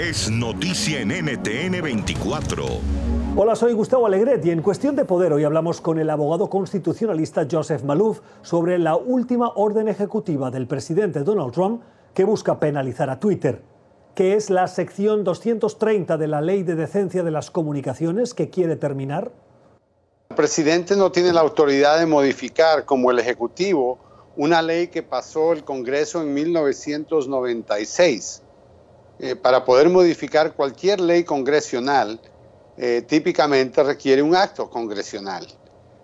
Es noticia en NTN 24. Hola, soy Gustavo Alegret y en Cuestión de Poder hoy hablamos con el abogado constitucionalista Joseph Malouf sobre la última orden ejecutiva del presidente Donald Trump que busca penalizar a Twitter, que es la sección 230 de la Ley de Decencia de las Comunicaciones que quiere terminar. El presidente no tiene la autoridad de modificar como el Ejecutivo una ley que pasó el Congreso en 1996. Eh, para poder modificar cualquier ley congresional, eh, típicamente requiere un acto congresional.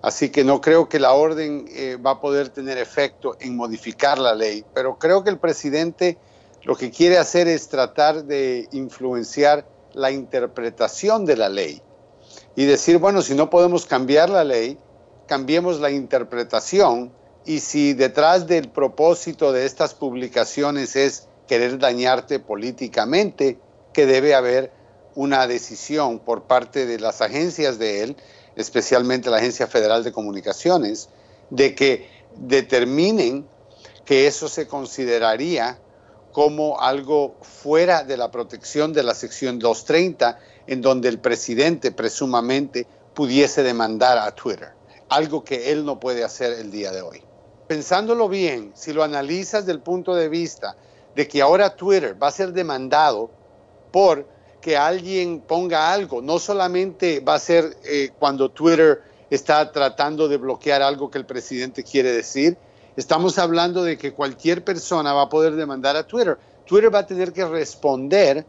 Así que no creo que la orden eh, va a poder tener efecto en modificar la ley, pero creo que el presidente lo que quiere hacer es tratar de influenciar la interpretación de la ley y decir, bueno, si no podemos cambiar la ley, cambiemos la interpretación y si detrás del propósito de estas publicaciones es querer dañarte políticamente, que debe haber una decisión por parte de las agencias de él, especialmente la Agencia Federal de Comunicaciones, de que determinen que eso se consideraría como algo fuera de la protección de la sección 230, en donde el presidente presumamente pudiese demandar a Twitter, algo que él no puede hacer el día de hoy. Pensándolo bien, si lo analizas desde el punto de vista de que ahora Twitter va a ser demandado por que alguien ponga algo. No solamente va a ser eh, cuando Twitter está tratando de bloquear algo que el presidente quiere decir. Estamos hablando de que cualquier persona va a poder demandar a Twitter. Twitter va a tener que responder,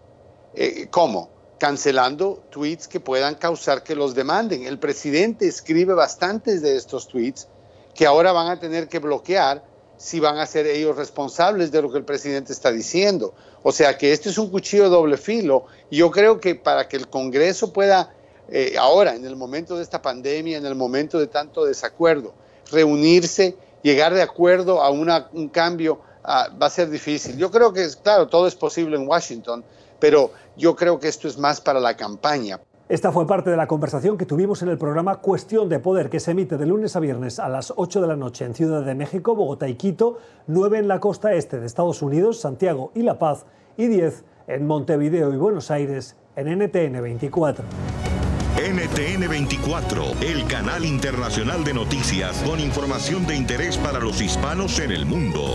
eh, ¿cómo? Cancelando tweets que puedan causar que los demanden. El presidente escribe bastantes de estos tweets que ahora van a tener que bloquear si van a ser ellos responsables de lo que el presidente está diciendo. O sea que este es un cuchillo de doble filo yo creo que para que el Congreso pueda, eh, ahora, en el momento de esta pandemia, en el momento de tanto desacuerdo, reunirse, llegar de acuerdo a un cambio, ah, va a ser difícil. Yo creo que, claro, todo es posible en Washington, pero yo creo que esto es más para la campaña. Esta fue parte de la conversación que tuvimos en el programa Cuestión de Poder, que se emite de lunes a viernes a las 8 de la noche en Ciudad de México, Bogotá y Quito, 9 en la costa este de Estados Unidos, Santiago y La Paz, y 10 en Montevideo y Buenos Aires en NTN 24. NTN 24, el canal internacional de noticias con información de interés para los hispanos en el mundo.